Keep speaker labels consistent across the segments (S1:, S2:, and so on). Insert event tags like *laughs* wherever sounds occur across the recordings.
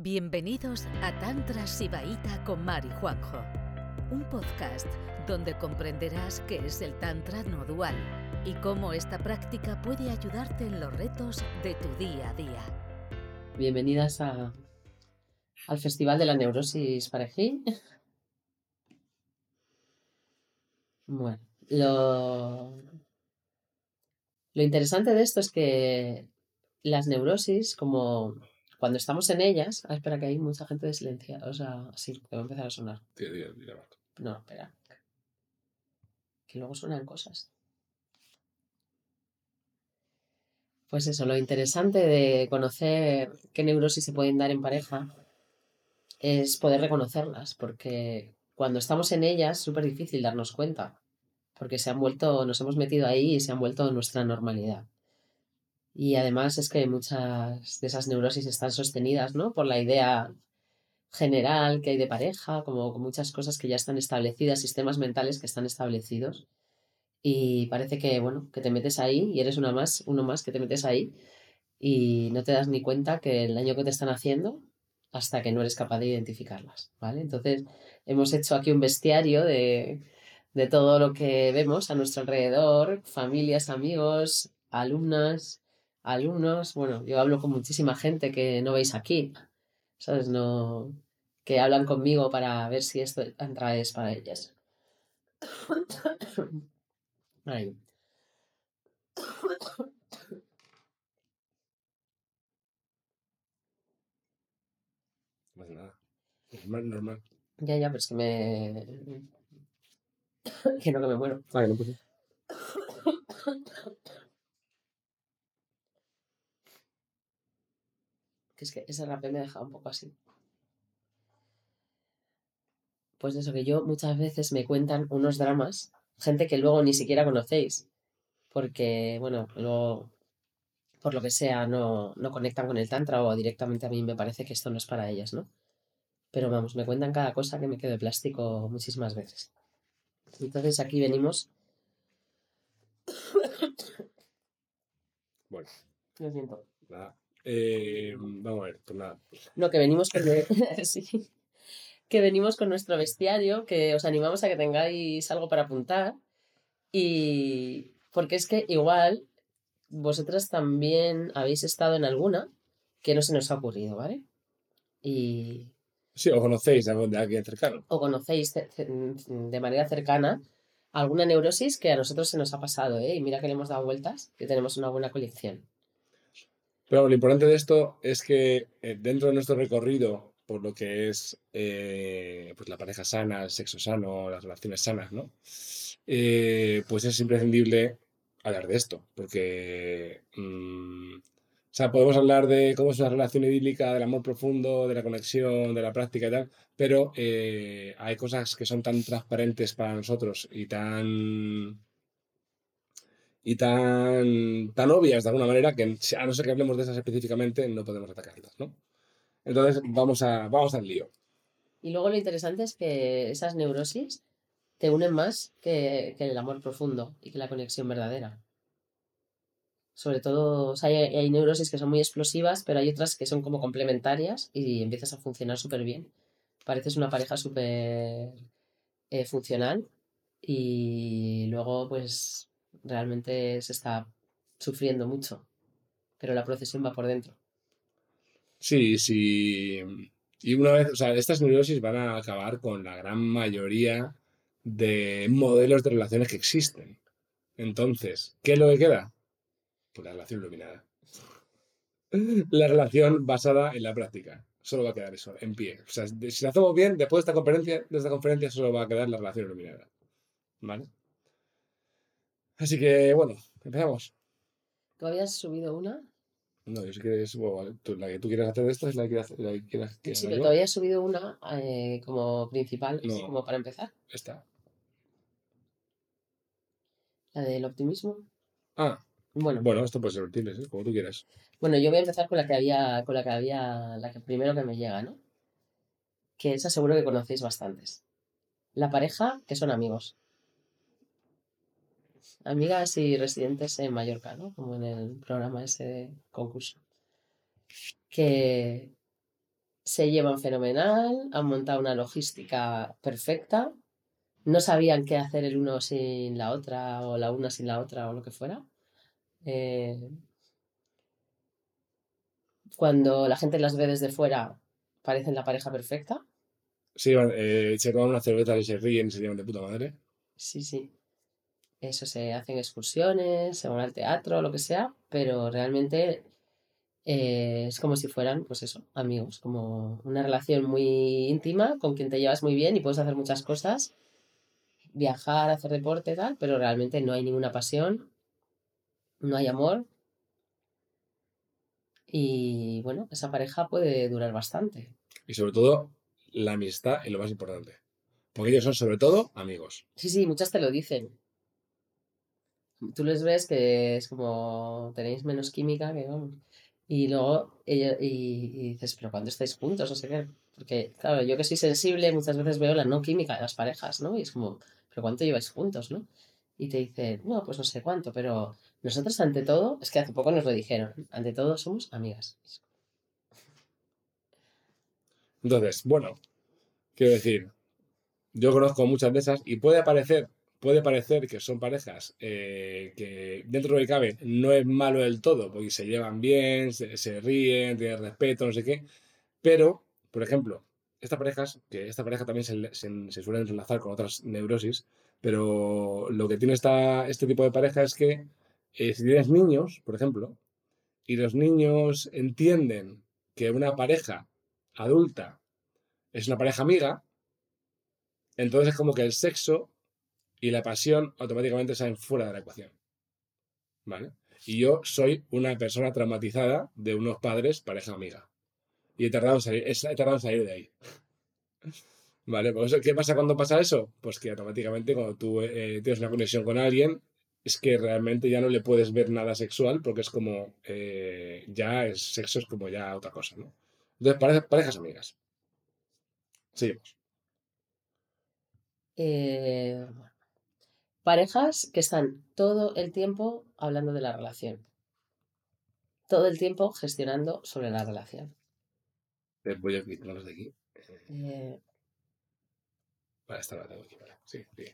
S1: Bienvenidos a Tantra Sibaíta con Mari Juanjo, un podcast donde comprenderás qué es el Tantra no dual y cómo esta práctica puede ayudarte en los retos de tu día a día.
S2: Bienvenidas a, al Festival de la Neurosis Parejí. Bueno, lo, lo interesante de esto es que las neurosis, como cuando estamos en ellas. Ah, espera, que hay mucha gente de silencia. O sea, sí, que va a empezar a sonar.
S3: Tío, tío, tío,
S2: No, espera. Que luego suenan cosas. Pues eso, lo interesante de conocer qué neurosis se pueden dar en pareja es poder reconocerlas, porque cuando estamos en ellas es súper difícil darnos cuenta, porque se han vuelto, nos hemos metido ahí y se han vuelto nuestra normalidad. Y además es que muchas de esas neurosis están sostenidas, ¿no? Por la idea general que hay de pareja, como muchas cosas que ya están establecidas, sistemas mentales que están establecidos. Y parece que, bueno, que te metes ahí y eres una más, uno más que te metes ahí y no te das ni cuenta que el daño que te están haciendo hasta que no eres capaz de identificarlas, ¿vale? Entonces, hemos hecho aquí un bestiario de, de todo lo que vemos a nuestro alrededor, familias, amigos, alumnas, alumnos, bueno, yo hablo con muchísima gente que no veis aquí, ¿sabes? No, que hablan conmigo para ver si esto entra es para ellas. *coughs* Ahí.
S3: Pasa nada. Normal, normal.
S2: Ya, ya, pero es que me... *coughs* que no, que me muero.
S3: Ah, que no puse.
S2: Que es que ese rapé me ha dejado un poco así. Pues eso, que yo muchas veces me cuentan unos dramas, gente que luego ni siquiera conocéis, porque, bueno, luego, por lo que sea, no, no conectan con el tantra o directamente a mí me parece que esto no es para ellas, ¿no? Pero vamos, me cuentan cada cosa que me quedo de plástico muchísimas veces. Entonces aquí venimos.
S3: Bueno,
S2: Lo siento.
S3: nada. Eh, vamos a ver, pues nada.
S2: No, que venimos con *laughs* *laughs* sí. que venimos con nuestro bestiario, que os animamos a que tengáis algo para apuntar. Y porque es que igual vosotras también habéis estado en alguna que no se nos ha ocurrido, ¿vale? Y
S3: Sí, o conocéis de alguien cercano.
S2: o conocéis de manera cercana alguna neurosis que a nosotros se nos ha pasado, ¿eh? Y mira que le hemos dado vueltas, que tenemos una buena colección.
S3: Pero lo importante de esto es que eh, dentro de nuestro recorrido por lo que es eh, pues la pareja sana, el sexo sano, las relaciones sanas, ¿no? Eh, pues es imprescindible hablar de esto, porque mm, o sea, podemos hablar de cómo es una relación idílica, del amor profundo, de la conexión, de la práctica y tal, pero hay cosas que son tan transparentes para nosotros y tan y tan, tan obvias de alguna manera que a no ser que hablemos de esas específicamente no podemos atacarlas, ¿no? Entonces vamos, a, vamos al lío.
S2: Y luego lo interesante es que esas neurosis te unen más que, que el amor profundo y que la conexión verdadera. Sobre todo, o sea, hay, hay neurosis que son muy explosivas, pero hay otras que son como complementarias y empiezas a funcionar súper bien. Pareces una pareja súper eh, funcional y luego pues realmente se está sufriendo mucho, pero la procesión va por dentro.
S3: Sí, sí. Y una vez, o sea, estas neurosis van a acabar con la gran mayoría de modelos de relaciones que existen. Entonces, ¿qué es lo que queda? Pues la relación iluminada. *laughs* La relación basada en la práctica. Solo va a quedar eso, en pie. O sea, si lo hacemos bien, después de esta conferencia, de esta conferencia solo va a quedar la relación iluminada. ¿Vale? Así que, bueno, empezamos.
S2: ¿Tú habías subido una?
S3: No, yo si quieres, bueno, tú- la que tú quieras hacer de esto es la que quieras, la que quieras que
S2: Sí, pero tú habías subido una eh, como principal,
S3: No.
S2: como para empezar.
S3: Esta.
S2: La del optimismo.
S3: Ah,
S2: Bueno,
S3: bueno, esto puede ser útil, ¿eh? como tú quieras.
S2: bueno, yo voy a empezar con la que había, con la que había, la que primero que me llega, ¿no? Que esa seguro que conocéis bastantes. La pareja que son amigos. Amigas y residentes en Mallorca, ¿no? Como en el programa ese de concurso. Que se llevan fenomenal, han montado una logística perfecta, no sabían qué hacer el uno sin la otra o la una sin la otra o lo que fuera. Eh, cuando la gente las ve desde fuera, parecen la pareja perfecta.
S3: Sí, eh, se toman una cerveza y se ríen y se llevan de puta madre.
S2: Sí, sí. Eso se hacen excursiones, se van al teatro, lo que sea, pero realmente eh, es como si fueran, pues eso, amigos, como una relación muy íntima con quien te llevas muy bien y puedes hacer muchas cosas, viajar, hacer deporte, tal, pero realmente no hay ninguna pasión, no hay amor. Y bueno, esa pareja puede durar bastante.
S3: Y sobre todo, la amistad es lo más importante. Porque ellos son sobre todo amigos.
S2: Sí, sí, muchas te lo dicen. Tú les ves que es como tenéis menos química que vamos. Y luego ella, y, dices, pero cuando estáis juntos? No sé qué. Porque, claro, yo que soy sensible, muchas veces veo la no química de las parejas, ¿no? Y es como, ¿pero cuánto lleváis juntos, no? Y te dice, no, pues no sé cuánto, pero nosotros ante todo, es que hace poco nos lo dijeron, ante todo somos amigas.
S3: Entonces, bueno, quiero decir, yo conozco muchas de esas y puede parecer, puede parecer que son parejas eh, que dentro de lo que cabe no es malo del todo, porque se llevan bien, se, ríen, tienen respeto, no sé qué, pero, por ejemplo, estas parejas, que esta pareja también se, se, se suelen enlazar con otras neurosis, pero lo que tiene esta, este tipo de pareja es que eh, si tienes niños, por ejemplo, y los niños entienden que una pareja adulta es una pareja amiga, entonces es como que el sexo y la pasión automáticamente salen fuera de la ecuación. ¿Vale? Y yo soy una persona traumatizada de unos padres pareja amiga. Y he tardado en salir, he salir de ahí. *laughs* ¿Vale? Por ¿Qué pasa cuando pasa eso? Pues que automáticamente cuando tú eh, tienes una conexión con alguien, es que realmente ya no le puedes ver nada sexual porque es como, eh, ya es sexo es como ya otra cosa, ¿no? Entonces, parejas, parejas amigas. Seguimos.
S2: Eh, parejas que están todo el tiempo hablando de la relación. Todo el tiempo gestionando sobre la relación.
S3: Voy a quitarlos de aquí.
S2: Eh,
S3: Vale, esta la tengo aquí. Sí, sí.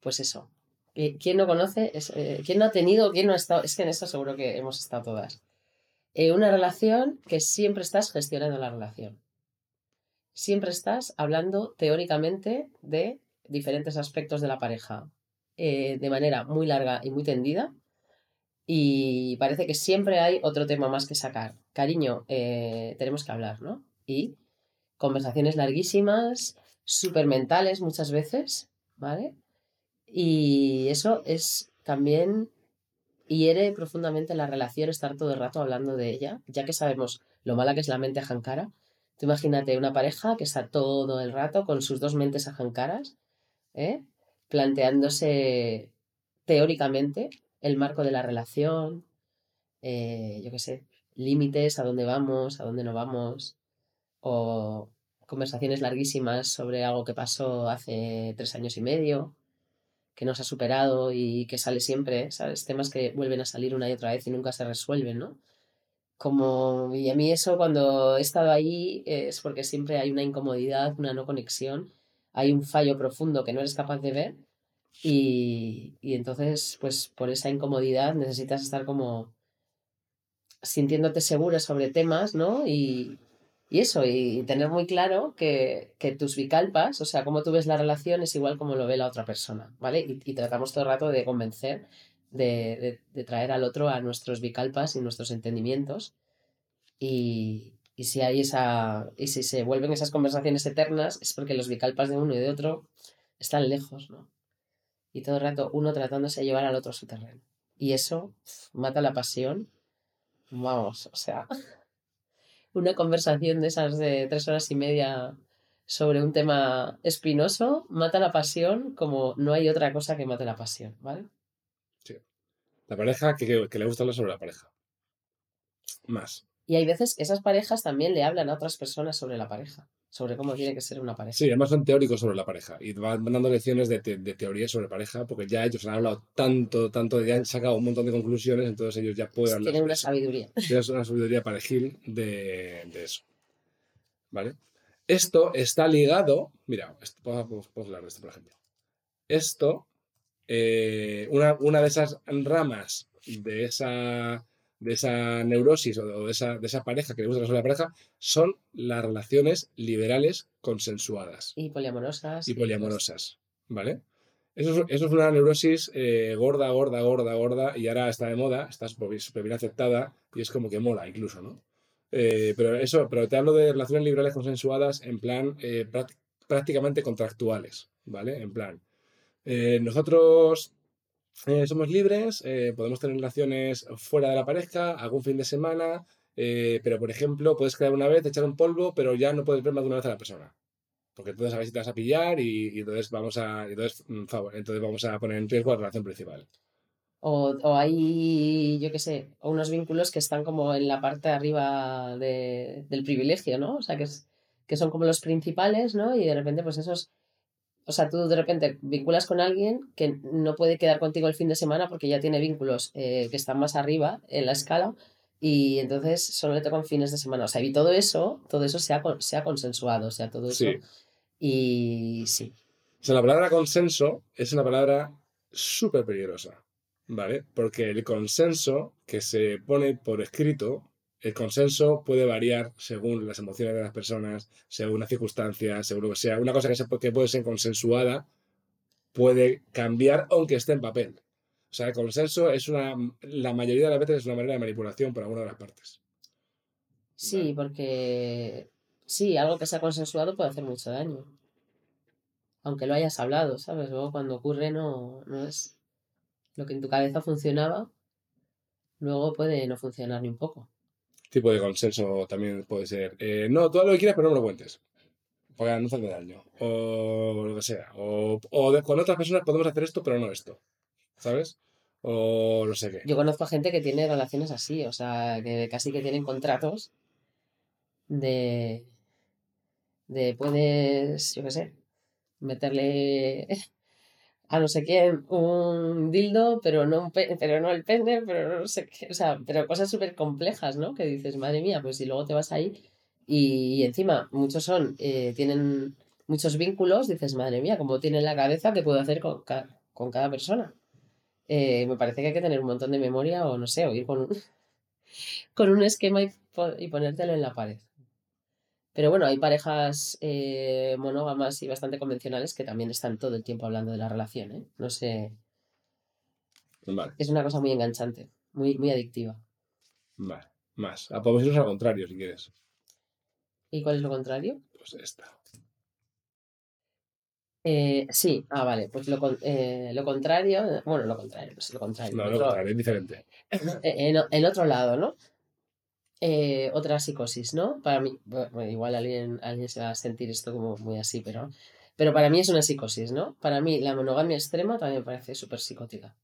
S2: pues eso. Eh, ¿Quién no conoce? Es, eh, ¿Quién no ha tenido? ¿Quién no ha estado? Es que en esto seguro que hemos estado todas. Eh, una relación que siempre estás gestionando la relación. Siempre estás hablando teóricamente de diferentes aspectos de la pareja eh, de manera muy larga y muy tendida. Y parece que siempre hay otro tema más que sacar. Cariño, eh, tenemos que hablar, ¿no? Y conversaciones larguísimas, súper mentales muchas veces, ¿vale? Y eso es también hiere profundamente la relación estar todo el rato hablando de ella, ya que sabemos lo mala que es la mente ajancara. Tú imagínate una pareja que está todo el rato con sus dos mentes ajancaras, ¿eh? Planteándose teóricamente el marco de la relación, eh, yo qué sé, límites, a dónde vamos, a dónde no vamos, o conversaciones larguísimas sobre algo que pasó hace tres años y medio, que no se ha superado y que sale siempre, ¿sabes? Temas que vuelven a salir una y otra vez y nunca se resuelven, ¿no? Como, y a mí eso cuando he estado ahí es porque siempre hay una incomodidad, una no conexión, hay un fallo profundo que no eres capaz de ver y, y entonces, pues por esa incomodidad necesitas estar como sintiéndote segura sobre temas, ¿no? Y, y eso, y tener muy claro que, que tus bicalpas, o sea, cómo tú ves la relación es igual como lo ve la otra persona, ¿vale? Y, y tratamos todo el rato de convencer, de, de, de traer al otro a nuestros bicalpas y nuestros entendimientos. Y, y si hay esa, y si se vuelven esas conversaciones eternas, es porque los bicalpas de uno y de otro están lejos, ¿no? Y todo el rato uno tratándose de llevar al otro a su terreno. Y eso mata la pasión. Vamos, o sea, *laughs* una conversación de esas de tres horas y media sobre un tema espinoso mata la pasión como no hay otra cosa que mate la pasión, ¿vale?
S3: La pareja que, que, que le gusta hablar sobre la pareja. Más.
S2: Y hay veces que esas parejas también le hablan a otras personas sobre la pareja, sobre cómo tiene que ser una pareja.
S3: Sí, además son teóricos sobre la pareja y van dando lecciones de, te, de teoría sobre pareja porque ya ellos han hablado tanto, tanto, ya han sacado un montón de conclusiones, entonces ellos ya pueden hablar. *laughs*
S2: Tienen una sabiduría.
S3: Tienes una sabiduría parejil de, de eso. ¿Vale? Esto está ligado, mira, esto, puedo, hablar de esto, por ejemplo. Esto, eh, una, una, de esas ramas de esa, de esa neurosis o de esa, de esa pareja que le gusta la pareja son las relaciones liberales consensuadas.
S2: Y poliamorosas.
S3: Y poliamorosas, ¿vale? Eso es, una neurosis eh, gorda, gorda, gorda, gorda, y ahora está de moda, está súper bien aceptada, y es como que mola incluso, ¿no? Eh, pero eso, pero te hablo de relaciones liberales consensuadas en plan eh, prácticamente contractuales, ¿vale? En plan, nosotros somos libres, podemos tener relaciones fuera de la pareja, algún fin de semana, pero por ejemplo, puedes quedar una vez, echar un polvo, pero ya no puedes ver más de una vez a la persona porque entonces a ver si te vas a pillar y, entonces vamos a entonces, mm, entonces vamos a poner en riesgo la relación principal.
S2: O, o hay, yo qué sé, unos vínculos que están como en la parte de arriba de, del privilegio, ¿no? O sea, que, es, que son como los principales, ¿no? Y de repente, pues esos, o sea, tú de repente vinculas con alguien que no puede quedar contigo el fin de semana porque ya tiene vínculos eh, que están más arriba en la escala y entonces solo le tocan fines de semana. O sea, y todo eso, todo eso se ha, se ha consensuado, o sea, todo eso y sí.
S3: O sea, la palabra consenso es una palabra súper peligrosa, ¿vale? Porque el consenso que se pone por escrito, el consenso puede variar según las emociones de las personas, según las circunstancias, según lo que sea. Una cosa que, se, que puede ser consensuada puede cambiar aunque esté en papel. O sea, el consenso es una, la mayoría de las veces es una manera de manipulación por alguna de las partes.
S2: Sí, porque Sí, algo que se ha consensuado puede hacer mucho daño. Aunque lo hayas hablado, ¿sabes? Luego cuando ocurre no, no es lo que en tu cabeza funcionaba, luego puede no funcionar ni un poco.
S3: Tipo de consenso también puede ser. Eh, no, todo lo que quieras, pero no me lo cuentes. Porque no hace daño. O lo que sea. O, o con otras personas podemos hacer esto, pero no esto. ¿Sabes? O no sé qué.
S2: Yo conozco a gente que tiene relaciones así, o sea, que casi que tienen contratos de de puedes, yo qué sé, meterle a no sé quién un dildo, pero no, pero no el pene, pero no sé qué, o sea, pero cosas súper complejas, ¿no? Que dices, madre mía, pues si luego te vas ahí y, encima muchos son, eh, tienen muchos vínculos, dices, madre mía, como tiene la cabeza, ¿qué puedo hacer con, con cada persona? Eh, me parece que hay que tener un montón de memoria o no sé, o ir con un, *laughs* con un esquema y, y ponértelo en la pared. Pero bueno, hay parejas eh, monógamas y bastante convencionales que también están todo el tiempo hablando de la relación, ¿eh? No sé. Vale. Es una cosa muy enganchante, muy, muy adictiva.
S3: Vale, más. Ah, podemos irnos al contrario si quieres.
S2: ¿Y cuál es lo contrario?
S3: Pues esta.
S2: Eh, sí, ah, vale, pues lo, eh, lo contrario, bueno, lo contrario, pues lo contrario.
S3: No, lo contrario, es diferente.
S2: En, en, otro lado, ¿no? Eh, otra psicosis, ¿no? Para mí, igual alguien, alguien se va a sentir esto como muy así, pero, pero para mí es una psicosis, ¿no? Para mí la monogamia extrema también me parece súper psicótica.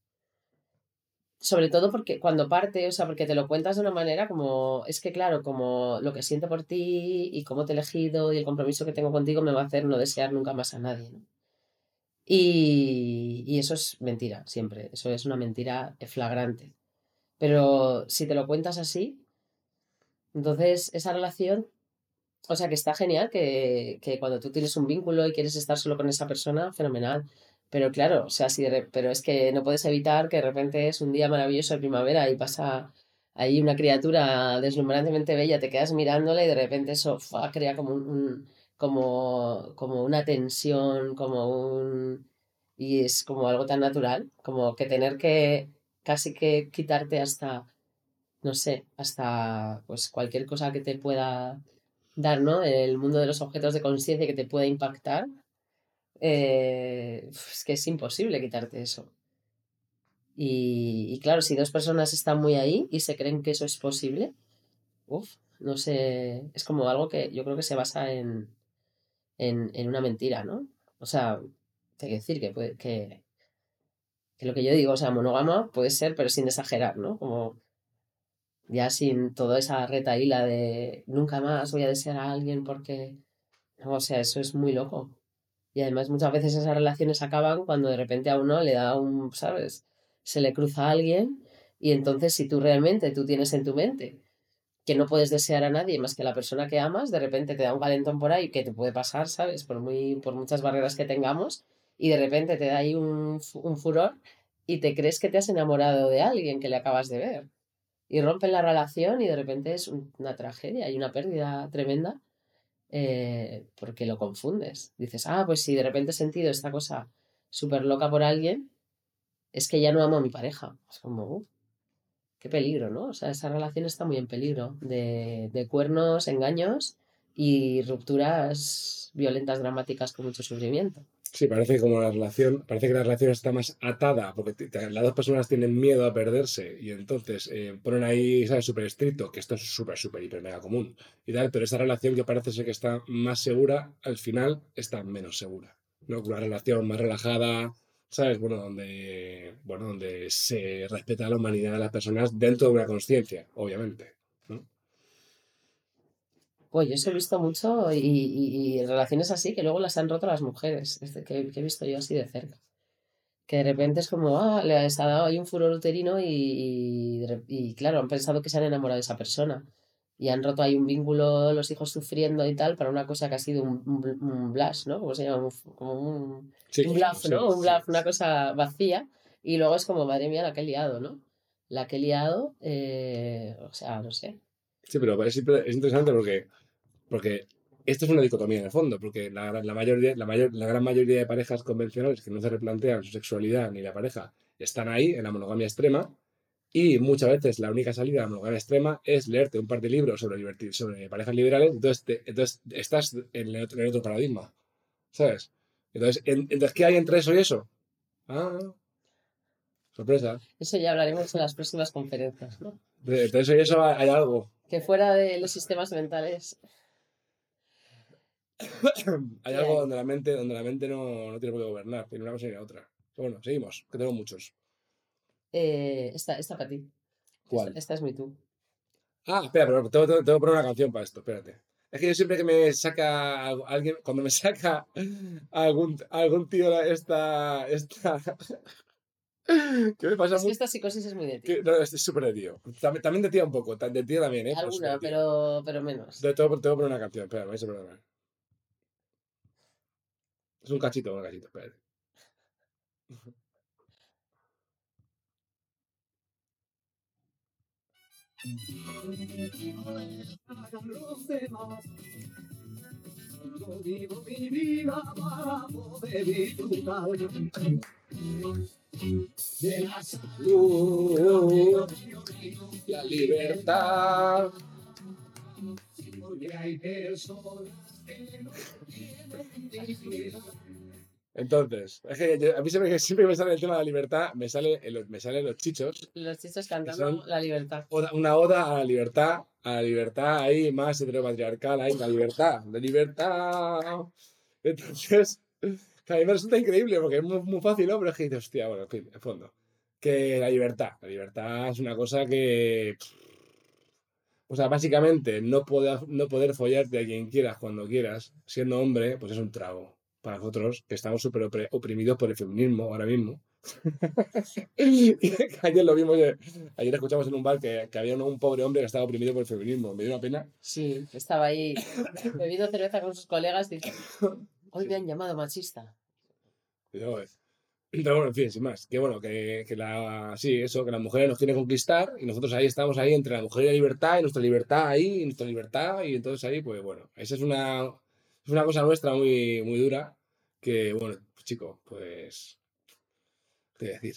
S2: Sobre todo porque cuando parte, o sea, porque te lo cuentas de una manera como, es que claro, como lo que siento por ti y cómo te he elegido y el compromiso que tengo contigo me va a hacer no desear nunca más a nadie, ¿no? Y, y eso es mentira, siempre, eso es una mentira flagrante. Pero si te lo cuentas así, entonces, esa relación, o sea, que está genial que, que, cuando tú tienes un vínculo y quieres estar solo con esa persona, fenomenal. Pero claro, o sea, si pero es que no puedes evitar que de repente es un día maravilloso de primavera y pasa ahí una criatura deslumbrantemente bella, te quedas mirándola y de repente eso crea como un, como, como una tensión, como un... Y es como algo tan natural, como que tener que casi que quitarte hasta no sé, hasta pues cualquier cosa que te pueda dar, ¿no? El mundo de los objetos de conciencia que te pueda impactar, eh, es que es imposible quitarte eso. Y, claro, si dos personas están muy ahí y se creen que eso es posible, uff, no sé, es como algo que yo creo que se basa en, en, en una mentira, ¿no? O sea, hay que decir que, puede, que, que lo que yo digo, o sea, monógama puede ser, pero sin exagerar, ¿no? Como ya sin toda esa retaíla de nunca más voy a desear a alguien porque, o sea, eso es muy loco. Y además muchas veces esas relaciones acaban cuando de repente a uno le da un, ¿sabes? Se le cruza a alguien y entonces si tú realmente tú tienes en tu mente que no puedes desear a nadie más que a la persona que amas, de repente te da un calentón por ahí que te puede pasar, ¿sabes? Por, muy, por muchas barreras que tengamos, y de repente te da ahí un, un furor y te crees que te has enamorado de alguien que le acabas de ver. Y rompen la relación y de repente es una tragedia y una pérdida tremenda eh, porque lo confundes. Dices, ah, pues si de repente he sentido esta cosa súper loca por alguien, es que ya no amo a mi pareja. Es como, qué peligro, ¿no? O sea, esa relación está muy en peligro de, de cuernos, engaños y rupturas violentas, dramáticas con mucho sufrimiento.
S3: Sí, parece como la relación, parece que la relación está más atada, porque las dos personas tienen miedo a perderse y entonces eh, ponen ahí, ¿sabes? Súper estricto, que esto es súper, súper, hiper, mega común y tal, pero esa relación que parece ser que está más segura, al final está menos segura, ¿no? Una relación más relajada, ¿sabes? Bueno, donde, bueno, donde se respeta la humanidad de las personas dentro de una conciencia, obviamente.
S2: Pues yo eso he visto mucho y, relaciones así que luego las han roto las mujeres, que, que, he visto yo así de cerca. Que de repente es como, ah, les ha dado ahí un furor uterino y, y, claro, han pensado que se han enamorado de esa persona. Y han roto ahí un vínculo, los hijos sufriendo y tal, para una cosa que ha sido un, un, blush, ¿no? ¿Cómo se llama? Como un, un bluff, ¿no? un bluff, una cosa vacía. Y luego es como, madre mía, la que he liado, ¿no? La que he liado, eh, o sea, no sé.
S3: Sí, pero es, es interesante porque porque esto es una dicotomía en el fondo, porque la, la, mayoría, la, mayor, la gran mayoría de parejas convencionales que no se replantean su sexualidad ni la pareja están ahí en la monogamia extrema y muchas veces la única salida a la monogamia extrema es leerte un par de libros sobre, sobre parejas liberales, entonces, entonces estás en el, otro, en otro, paradigma, ¿sabes? Entonces, entonces, ¿qué hay entre eso y eso? Ah, sorpresa.
S2: Eso ya hablaremos en las próximas conferencias, ¿no?
S3: Entre eso y eso hay algo.
S2: Que fuera de los sistemas mentales
S3: Hay algo donde la mente, donde la mente no, no tiene por qué gobernar, tiene una cosa y la otra. bueno, seguimos, que tengo muchos.
S2: Eh, esta, esta para ti.
S3: ¿Cuál?
S2: Esta, es muy tú.
S3: Ah, espera, pero tengo, tengo, que poner una canción para esto, espérate. Es que yo siempre que me saca alguien, cuando me saca algún, algún tío esta, esta, *laughs*
S2: ¿Qué me pasa? Es que esta psicosis es muy de
S3: tío. no, es súper de tío. También, también, de tío un poco, de tío también, ¿eh?
S2: Alguna, pero, pero menos.
S3: Tengo, tengo que poner una canción, espera, me vais a. Es un cachito, un cachito, espérate. La libertad. Que entonces, es que a mí siempre, siempre me sale el tema de la libertad, me sale, me salen los chichos.
S2: Los chichos cantando la libertad.
S3: una oda a la libertad, a la libertad ahí más heteropatriarcal, ahí, la libertad, la libertad. Entonces, a mí me resulta increíble porque es muy, fácil, ¿no? Pero es que dices, hostia, bueno, en fin, en fondo. Que la libertad, la libertad es una cosa que. O sea, básicamente, no poder, no poder follarte a quien quieras cuando quieras, siendo hombre, pues es un trago para nosotros, que estamos súper oprimidos por el feminismo ahora mismo. *laughs* *laughs* ayer lo vimos, ayer escuchamos en un bar que, que, había un pobre hombre que estaba oprimido por el feminismo. Me dio una pena.
S2: Sí, estaba ahí bebiendo cerveza con sus colegas y *laughs* hoy me han llamado machista.
S3: Pero bueno, en fin, sin más. Que bueno, que, que, la, sí, eso, que la mujer nos que conquistar y nosotros ahí estamos ahí entre la mujer y la libertad y nuestra libertad ahí y nuestra libertad y entonces ahí, pues bueno, esa es una, es una cosa nuestra muy, muy dura que, bueno, pues chico, pues, ¿qué decir?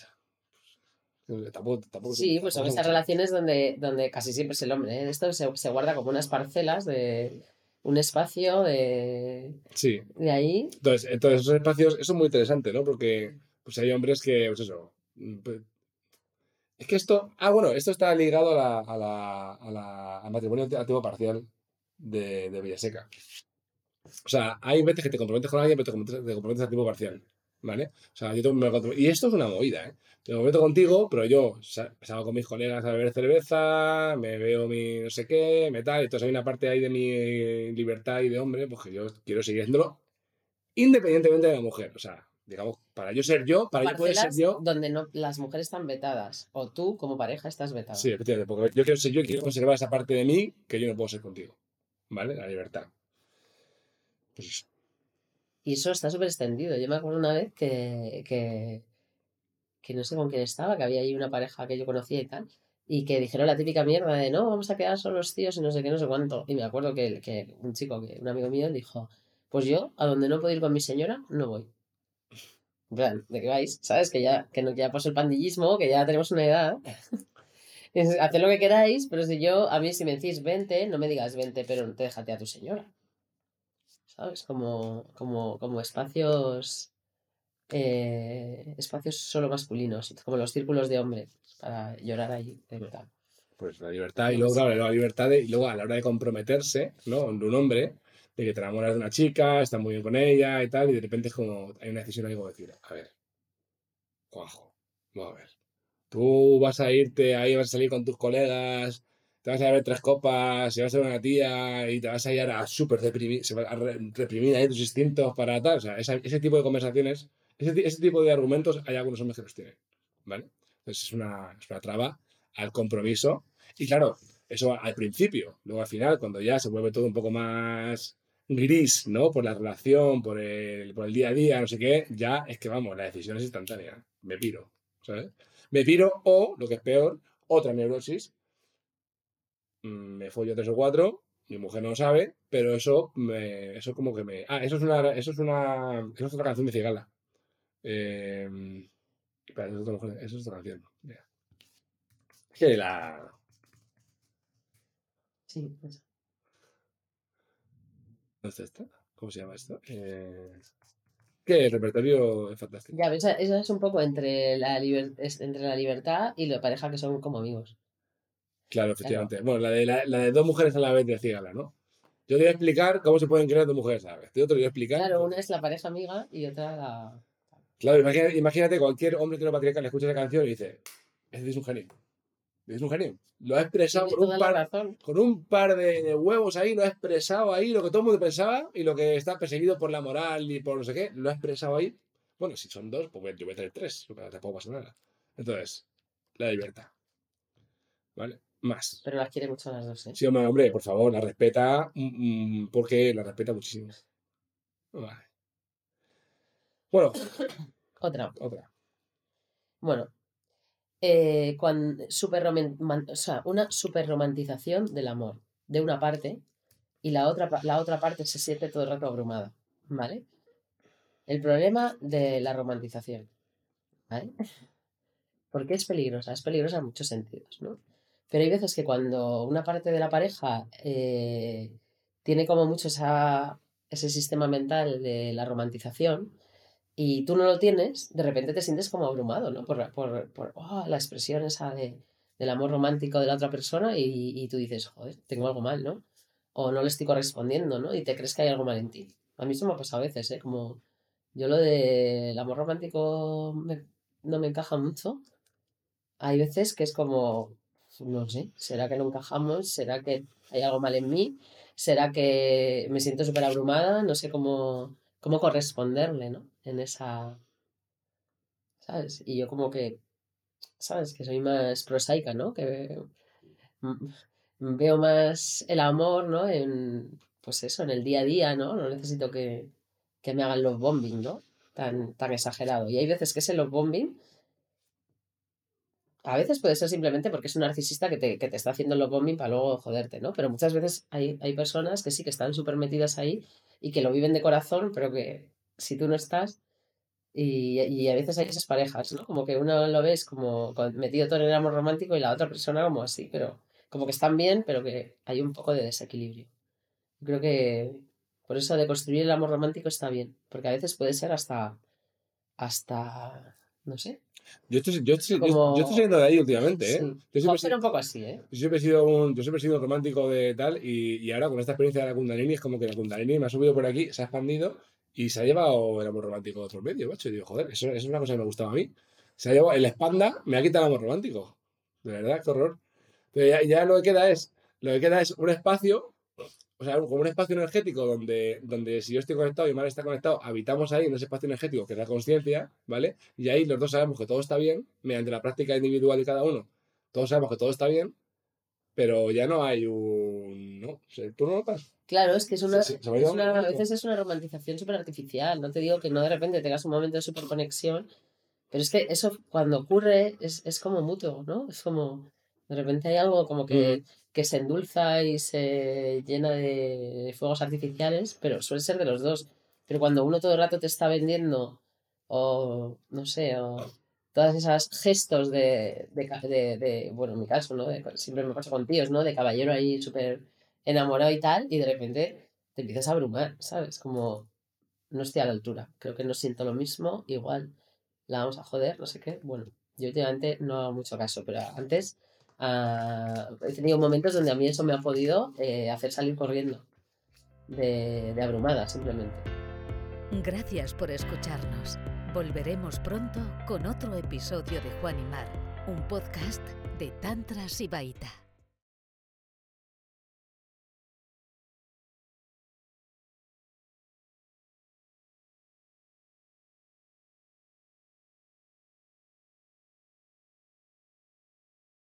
S2: Pues, tampoco, sí, pues son esas relaciones donde, donde casi siempre es el hombre. ¿eh? Esto se, se, guarda como unas parcelas de un espacio de,
S3: sí.
S2: de ahí.
S3: Entonces, entonces, esos espacios, eso es muy interesante, ¿no? Porque pues hay hombres que, pues eso, pues, es que esto, ah, bueno, esto está ligado a la, a la, a la al matrimonio a tiempo parcial de, de Villaseca. O sea, hay veces que te comprometes con alguien, pero te comprometes, te comprometes a tiempo parcial. ¿Vale? O sea, yo me Y esto es una movida, ¿eh? Me comprometo contigo, pero yo salgo con mis colegas a beber cerveza, me veo mi no sé qué, me tal. Entonces hay una parte ahí de mi libertad y de hombre, pues que yo quiero seguir haciéndolo independientemente de la mujer. O sea, digamos, para yo ser yo, para yo poder ser yo.
S2: donde no, las mujeres están vetadas. O tú, como pareja, estás vetada.
S3: Sí, efectivamente, porque yo quiero ser yo y quiero conservar esa parte de mí que yo no puedo ser contigo. ¿Vale? La libertad. Pues eso.
S2: Y eso está súper extendido. Yo me acuerdo una vez que, que, que no sé con quién estaba, que había ahí una pareja que yo conocía y tal, y que dijeron la típica mierda de no, vamos a quedar solos tíos y no sé qué, no sé cuánto. Y me acuerdo que, que un chico, que un amigo mío, dijo, pues yo, a donde no puedo ir con mi señora, no voy. En plan, ¿de qué vais? ¿Sabes? Que ya, que no, que ya pasó el pandillismo, que ya tenemos una edad. *laughs* Haced lo que queráis, pero si yo, a mí si me decís 20, no me digas 20, pero no te déjate a tu señora. ¿Sabes? Como, como, como espacios eh, espacios solo masculinos, como los círculos de hombres, para llorar de verdad.
S3: Pues la libertad, y luego, claro, la libertad, de, y luego a la hora de comprometerse, ¿no? De un hombre, de que te enamoras de una chica, estás muy bien con ella y tal, y de repente es como, hay una decisión ahí como decir, a ver, Juanjo, vamos a ver. Tú vas a irte ahí, vas a salir con tus colegas, te vas a beber tres copas, y vas a ver una tía y te vas a ir a súper reprimir, a re- reprimir ahí tus instintos para tal. O sea, esa- ese tipo de conversaciones, ese, ese tipo de argumentos, hay algunos hombres que los tienen, ¿vale? Entonces es una, es una traba al compromiso. Y claro, eso al principio, luego al final, cuando ya se vuelve todo un poco más gris, ¿no? Por la relación, por el, por el día a día, no sé qué, ya es que vamos, la decisión es instantánea. Me piro, ¿sabes? Me piro o, lo que es peor, otra neurosis. Mm, Me follo tres o cuatro, mi mujer no lo sabe, pero eso me, eso como que me. Ah, eso es una, eso es una, eso es otra canción de Cigala. Eh, es otra, eso es otra canción. Mira. Es que la,
S2: Sí, pues,
S3: ¿Cómo se llama esto? Eh, que el repertorio es fantástico.
S2: Ya, esa, esa es un poco entre la, liber- es entre la libertad y la pareja que son como amigos.
S3: Claro, efectivamente. Bueno, la de, la, la de dos mujeres a la vez de Cigala, ¿no? Yo te voy a explicar cómo se pueden crear dos mujeres a la vez. Yo te voy a explicar.
S2: Claro, una es la pareja amiga y otra la...
S3: Claro, imagínate, imagínate cualquier hombre heteropatriarcal le escucha esa canción y dice, ese es un genio. Es un genio. Lo ha expresado con un, par,
S2: razón.
S3: con un par de, huevos ahí, lo ha expresado ahí, lo que todo el mundo pensaba y lo que está perseguido por la moral y por no sé qué, lo ha expresado ahí. Bueno, si son dos, pues yo voy a tener tres, tampoco pasa nada. Entonces, la libertad. ¿Vale? Más.
S2: Pero las quiere mucho las dos, ¿eh?
S3: Sí, hombre, hombre, por favor, la respeta, mm, mm, porque la respeta muchísimo. Vale. Bueno,
S2: Otra.
S3: otra.
S2: Bueno, eh, cuan- super o sea, una del amor de una parte y la otra, la otra parte se siente todo el rato abrumada, ¿vale? El problema de la romantización. Porque es peligrosa, es peligrosa en muchos sentidos, ¿no? Pero hay veces que cuando una parte de la pareja eh, tiene como mucho esa, ese sistema mental de la romantización, y tú no lo tienes, de repente te sientes como abrumado, ¿no? Por, por, por oh, la expresión esa de, del amor romántico de la otra persona y, y tú dices, joder, tengo algo mal, ¿no? O no le estoy correspondiendo, ¿no? Y te crees que hay algo mal en ti. A mí eso me ha pasado a veces, ¿eh? Como yo lo del amor romántico no me encaja mucho. Hay veces que es como, no sé, ¿será que no encajamos? ¿Será que hay algo mal en mí? ¿Será que me siento súper abrumada? No sé cómo, cómo corresponderle, ¿no? En esa, ¿sabes? Y yo como que, ¿sabes? Que soy más prosaica, ¿no? Que veo más el amor, ¿no? En, pues eso, en el día a día, ¿no? No necesito que, que me hagan los bombing, ¿no? Tan, tan exagerado. Y hay veces que ese los bombing, a veces puede ser simplemente porque es un narcisista que te, que te está haciendo los bombing para luego joderte, ¿no? Pero muchas veces hay, hay personas que sí que están súper metidas ahí y que lo viven de corazón, pero que si tú no estás, y, y a veces hay esas parejas, ¿no? Como que uno lo ves como metido todo en el amor romántico y la otra persona como así, pero como que están bien, pero que hay un poco de desequilibrio. Creo que por eso de construir el amor romántico está bien, porque a veces puede ser hasta, hasta, no sé.
S3: Yo estoy, yo estoy,
S2: Como-
S3: yo estoy saliendo de ahí últimamente, ¿eh?
S2: Sí.
S3: Yo siempre,
S2: Pero un poco así, ¿eh?
S3: yo siempre he sido un, yo siempre he sido un romántico de tal y, y ahora con esta experiencia de la Kundalini es como que la Kundalini me ha subido por aquí, se ha expandido y se ha llevado el amor romántico a otro medio, macho. Y digo, joder, eso, eso es una cosa que me gustaba a mí. Se ha llevado, el expanda me ha quitado el amor romántico. De verdad, qué horror. Pero ya, ya lo que queda es, lo que queda es un espacio o sea, como un espacio energético donde, donde si yo estoy conectado y Mar está conectado, habitamos ahí en ese espacio energético que es la conciencia, ¿vale? Y ahí los dos sabemos que todo está bien, mediante la práctica individual de cada uno, todos sabemos que todo está bien, pero ya no hay un... ¿no? ¿Tú no notas?
S2: Claro, es que es una, a veces es una romantización súper artificial. No te digo que no de repente tengas un momento de súper conexión, pero es que eso cuando ocurre es, es como mutuo, ¿no? Es como, de repente hay algo como que, que se endulza y se llena de fuegos artificiales, pero suele ser de los dos. Pero cuando uno todo el rato te está vendiendo, o no sé, o todas esas gestos de, de, de, bueno, en mi caso, ¿no? siempre me pasa con tíos, ¿no? De caballero ahí súper enamorado y tal, y de repente te empiezas a abrumar, ¿sabes? Como no estoy a la altura, creo que no siento lo mismo, igual la vamos a joder, no sé qué. Bueno, yo últimamente no hago mucho caso, pero antes Ah, he tenido momentos donde a mí eso me ha podido eh, hacer salir corriendo de, de abrumada, simplemente.
S1: Gracias por escucharnos. Volveremos pronto con otro episodio de Juan y Mar, un podcast de Tantra Sibaita.